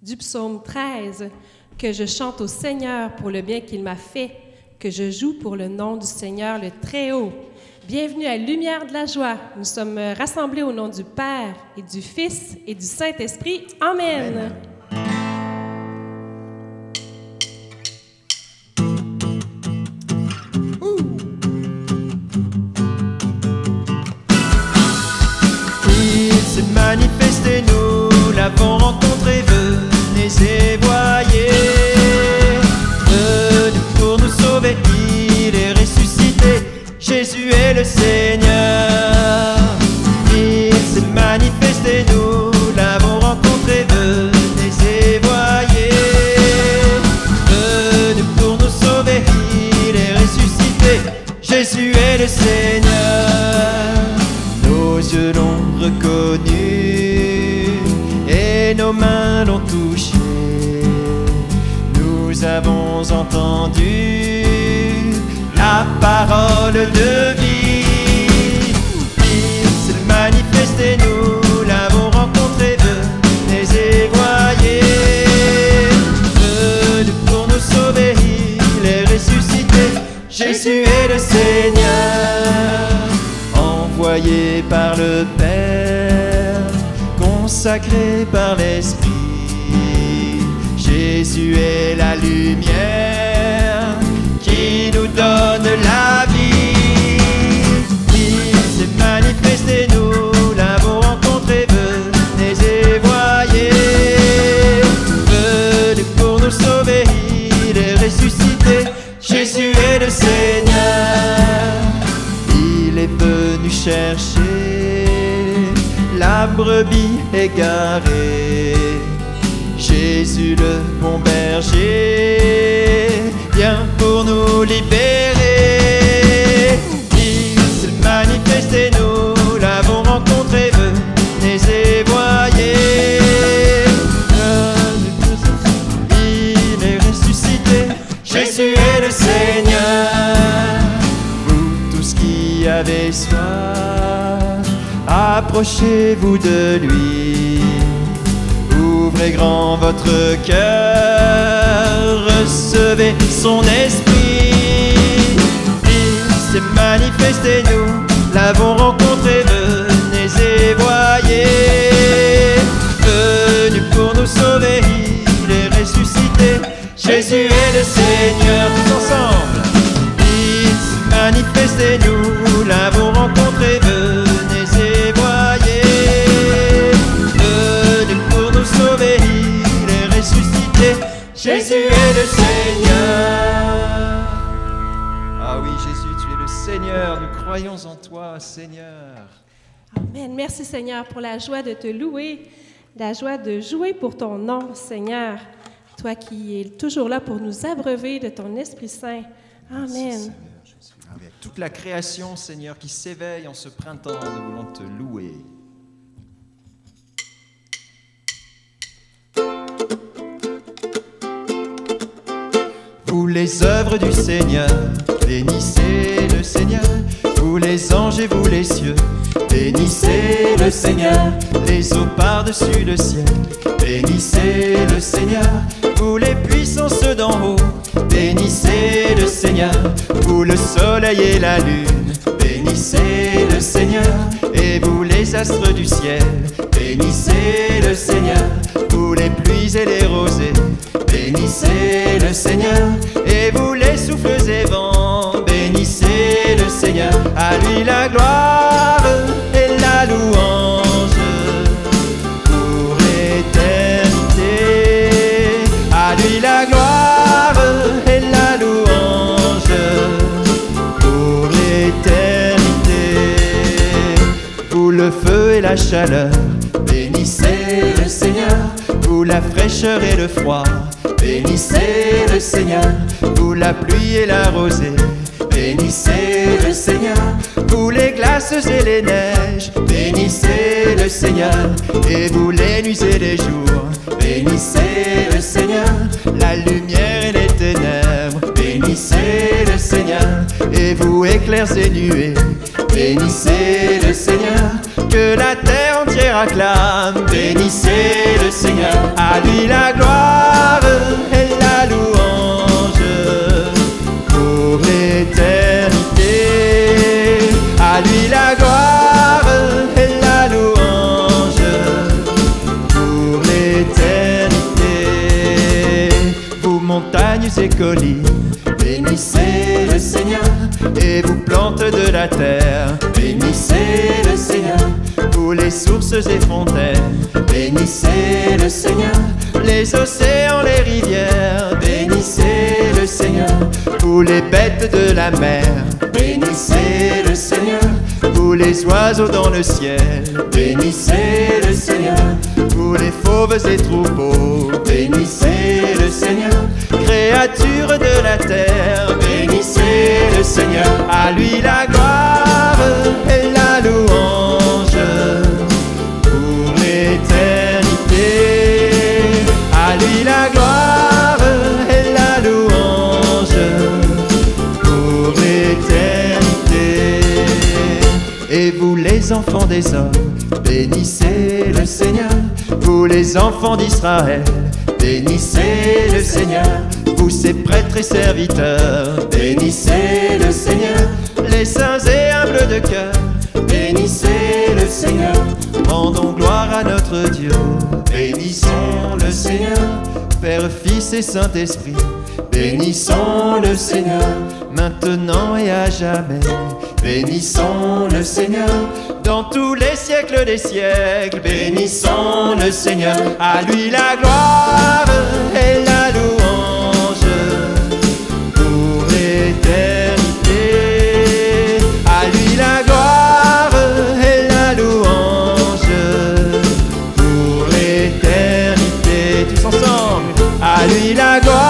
du psaume 13, que je chante au Seigneur pour le bien qu'il m'a fait, que je joue pour le nom du Seigneur le Très-Haut. Bienvenue à Lumière de la joie. Nous sommes rassemblés au nom du Père et du Fils et du Saint-Esprit. Amen. Il la parole de vie. Il s'est manifesté, nous l'avons rencontré, venez voyez. Venu pour nous sauver, il est ressuscité. Jésus est le Seigneur envoyé par le Père, consacré par l'Esprit. Jésus est la lumière nous donne la vie. Il s'est manifesté, nous l'avons rencontré, venez et voyez. Venu pour nous sauver, il est ressuscité. Jésus est le Seigneur. Il est venu chercher la brebis égarée. Jésus le bon berger pour nous libérer. Il s'est manifesté, nous l'avons rencontré, venez et voyez. Il est ressuscité, Jésus est le Seigneur vous tous qui avez soif, approchez-vous de lui. Grand votre cœur, recevez son esprit. Il s'est manifesté, nous l'avons rencontré, venez et voyez. Croyons en toi, Seigneur. Amen. Merci Seigneur pour la joie de te louer, la joie de jouer pour ton nom, Seigneur. Toi qui es toujours là pour nous abreuver de ton Esprit Saint. Amen. Seigneur Jésus. Avec toute la création, Seigneur, qui s'éveille en ce printemps, nous voulons te louer. Vous les œuvres du Seigneur, bénissez le Seigneur. Vous les anges et vous les cieux, bénissez le Seigneur. Les eaux par-dessus le ciel, bénissez le Seigneur. Vous les puissances d'en haut, bénissez le Seigneur. Vous le soleil et la lune, bénissez le Seigneur. Et vous les astres du ciel, bénissez le Seigneur. Vous les pluies et les rosées, bénissez le Seigneur. Et vous les souffles et vents, bénissez le Seigneur. À lui la gloire et la louange pour l'éternité. À lui la gloire et la louange pour l'éternité. Vous le feu et la chaleur, bénissez le Seigneur. Vous la fraîcheur et le froid, bénissez le Seigneur. Vous la pluie et la rosée, bénissez le Seigneur. Vous les glaces et les neiges, bénissez le Seigneur. Et vous les nuits et les jours, bénissez le Seigneur. La lumière et les ténèbres, bénissez le Seigneur. Et vous éclairs et nuées, bénissez le Seigneur. Que la terre entière acclament. Bénissez le Seigneur, à lui la gloire et la louange pour l'éternité. À lui la gloire et la louange pour l'éternité. Vous montagnes et collines, et vous plantes de la terre. Bénissez le Seigneur, vous les sources et fontaines. Bénissez le Seigneur, les océans, les rivières. Bénissez le Seigneur, vous les bêtes de la mer. Bénissez le Seigneur, vous les oiseaux dans le ciel. Bénissez le Seigneur, vous les fauves et troupeaux. Bénissez le Seigneur, créatures de la terre. Bénissez le Seigneur, à lui la gloire et la louange pour l'éternité. À lui la gloire et la louange pour l'éternité. Et vous les enfants des hommes, bénissez le Seigneur. Vous les enfants d'Israël, bénissez le Seigneur. Vous ces prêtres et serviteurs, bénissez le Seigneur. Les saints et humbles de cœur, bénissez le Seigneur. Rendons gloire à notre Dieu, bénissons le Seigneur. Père, Fils et Saint-Esprit, bénissons le Seigneur, maintenant et à jamais. Bénissons le Seigneur, dans tous les siècles des siècles. Bénissons le Seigneur, à lui la gloire et la louange l'éternité. À lui la gloire et la louange pour l'éternité. Tous ensemble, à lui la gloire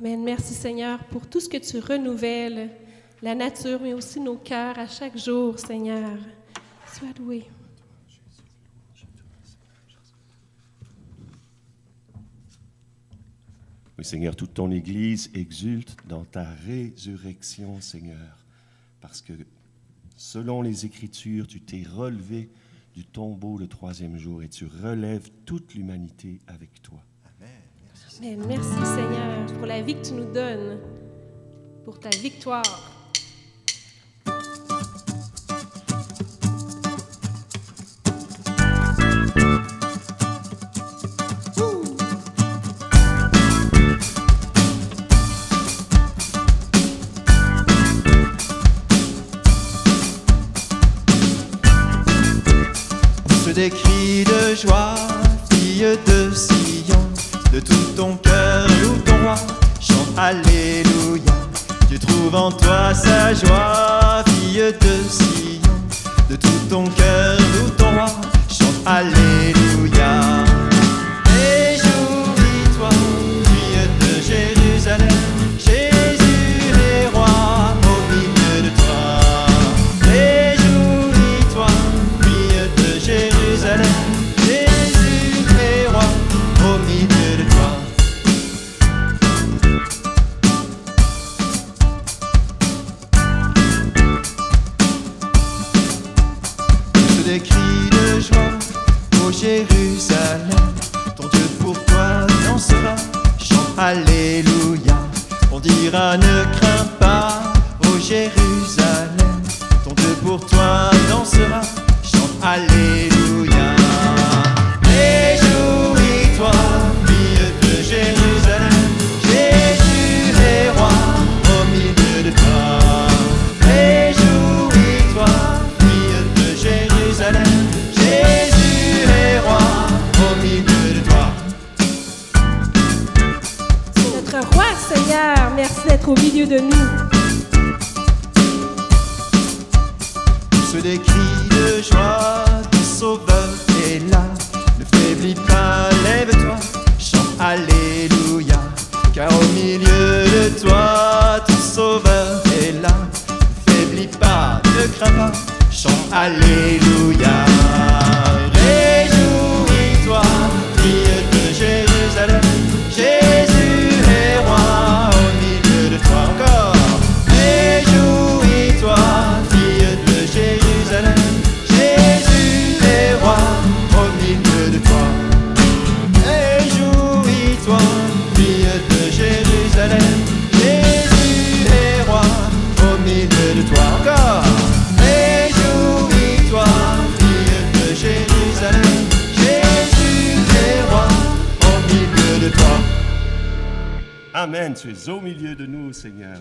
Amen. Merci Seigneur pour tout ce que tu renouvelles, la nature, mais aussi nos cœurs à chaque jour, Seigneur. Sois loué. Oui, Seigneur, toute ton Église exulte dans ta résurrection, Seigneur, parce que selon les Écritures, tu t'es relevé du tombeau le troisième jour et tu relèves toute l'humanité avec toi. Amen. Merci Seigneur pour la vie que tu nous donnes, pour ta victoire. Des cris de joie, de tout ton cœur loue ton roi, chante Alléluia. Tu trouves en toi sa joie, fille de Sion, de tout ton cœur loue ton roi, chante Alléluia. Toi dansera, chante Alléluia. Réjouis-toi, fille de Jérusalem, Jésus est roi au milieu de toi. Réjouis-toi, fille de Jérusalem, Jésus est roi au milieu de toi. C'est notre roi, Seigneur. Merci d'être au milieu de nous. tous les cris de joie, ton sauveur est là. Ne faiblis pas, lève-toi, chante Alléluia. Car au milieu de toi, ton sauveur est là. Ne faiblis pas, ne crains pas, chante Alléluia.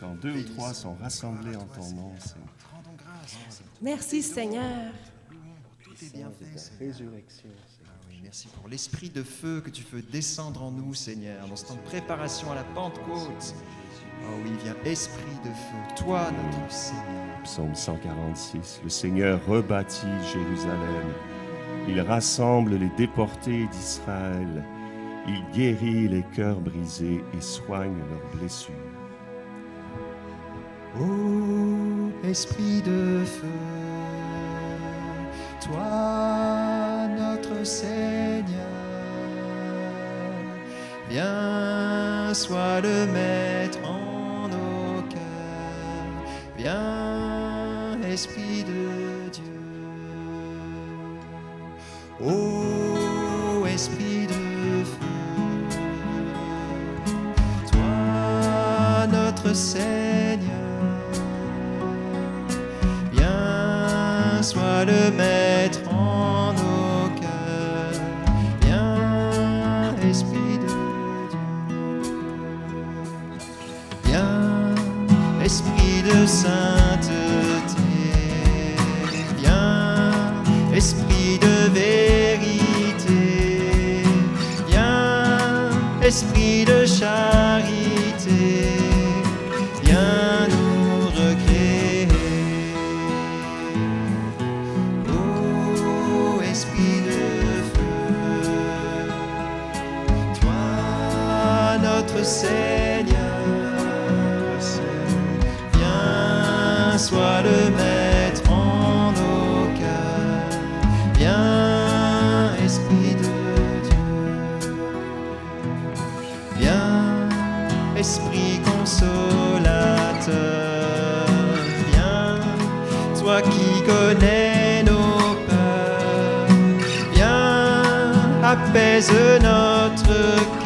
Quand deux ou trois sont rassemblés en ton nom, Seigneur. Rendons grâce. Merci Seigneur. Résurrection, Ah merci pour l'esprit de feu que tu fais descendre en nous, Seigneur, dans ce temps de préparation à la Pentecôte. Oh oui, viens, esprit de feu, toi, notre Seigneur. Psaume 146. Le Seigneur rebâtit Jérusalem. Il rassemble les déportés d'Israël. Il guérit les cœurs brisés et soigne leurs blessures. Ô esprit de feu, toi notre Seigneur, viens, sois le maître en nos cœurs, viens, esprit de Dieu. Ô esprit de feu, toi notre Seigneur, le maître en nos cœurs, viens, Esprit de Dieu, viens, Esprit de sainteté, viens, Esprit de vérité, viens, Esprit sois le maître en nos cœurs, viens, Esprit de Dieu. Viens, Esprit consolateur, viens, toi qui connais nos peurs, viens, apaise notre cœur,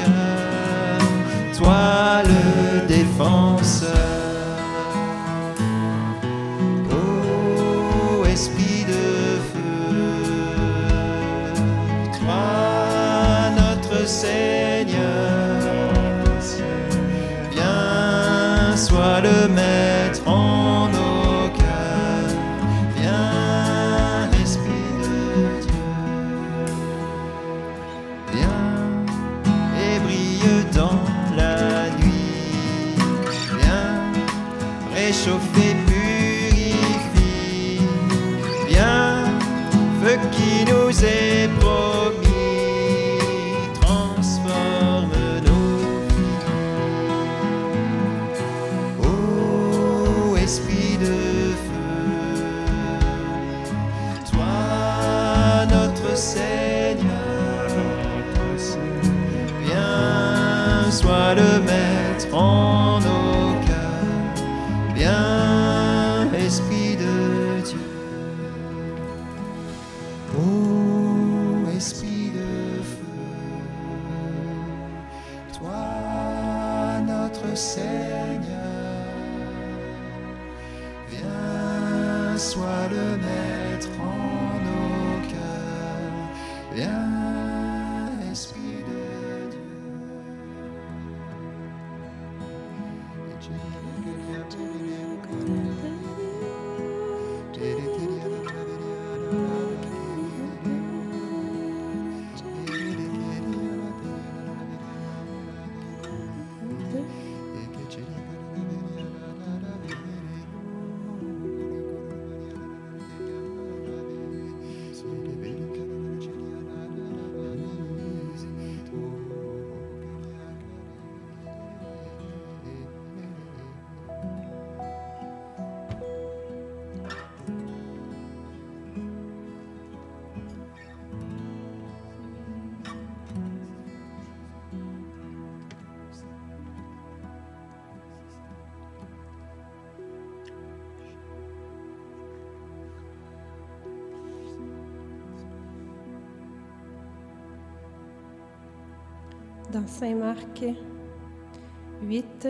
Esprit de feu, toi notre Seigneur, qui nous est Seigneur, viens, sois le maître en nos cœurs, viens, dans Saint Marc 8.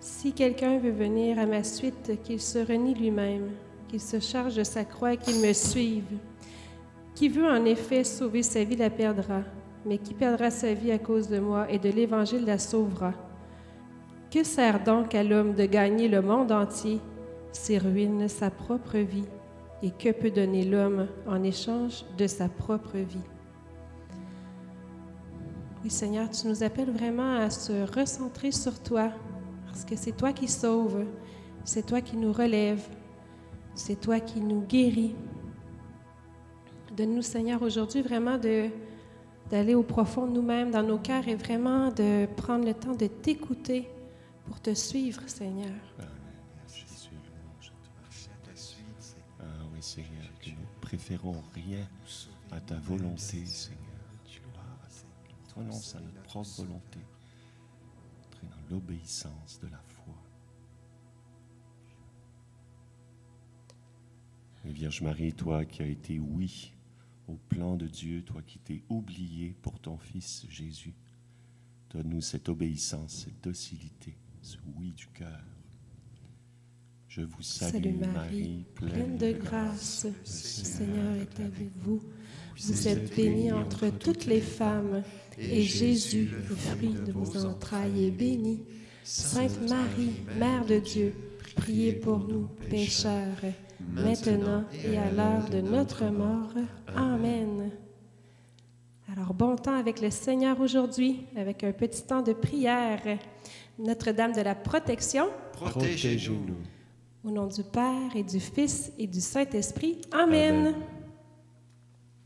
Si quelqu'un veut venir à ma suite, qu'il se renie lui-même, qu'il se charge de sa croix et qu'il me suive. Qui veut en effet sauver sa vie la perdra, mais qui perdra sa vie à cause de moi et de l'Évangile la sauvera. Que sert donc à l'homme de gagner le monde entier s'il ruine sa propre vie? Et que peut donner l'homme en échange de sa propre vie? Oui, Seigneur, tu nous appelles vraiment à se recentrer sur toi, parce que c'est toi qui sauves, c'est toi qui nous relèves, c'est toi qui nous guéris. Donne-nous, Seigneur, aujourd'hui vraiment de, d'aller au profond de nous-mêmes, dans nos cœurs, et vraiment de prendre le temps de t'écouter pour te suivre, Seigneur. Amen. À toi. Ah oui, Seigneur, que nous préférons rien à ta volonté, Seigneur. Renonce à notre propre volonté. Entrer dans l'obéissance de la foi. Et Vierge Marie, toi qui as été oui au plan de Dieu, toi qui t'es oublié pour ton Fils Jésus, donne-nous cette obéissance, cette docilité, ce oui du cœur. Je vous salue, Salut Marie, pleine de grâce, le Seigneur est avec vous. Vous êtes bénie entre toutes les femmes, et Jésus, le fruit de vos entrailles, est béni. Sainte Marie, Mère de Dieu, priez pour nous pécheurs, maintenant et à l'heure de notre mort. Amen. Alors, bon temps avec le Seigneur aujourd'hui, avec un petit temps de prière. Notre-Dame de la protection, Protégez-nous. au nom du Père et du Fils et du Saint-Esprit. Amen. Amen.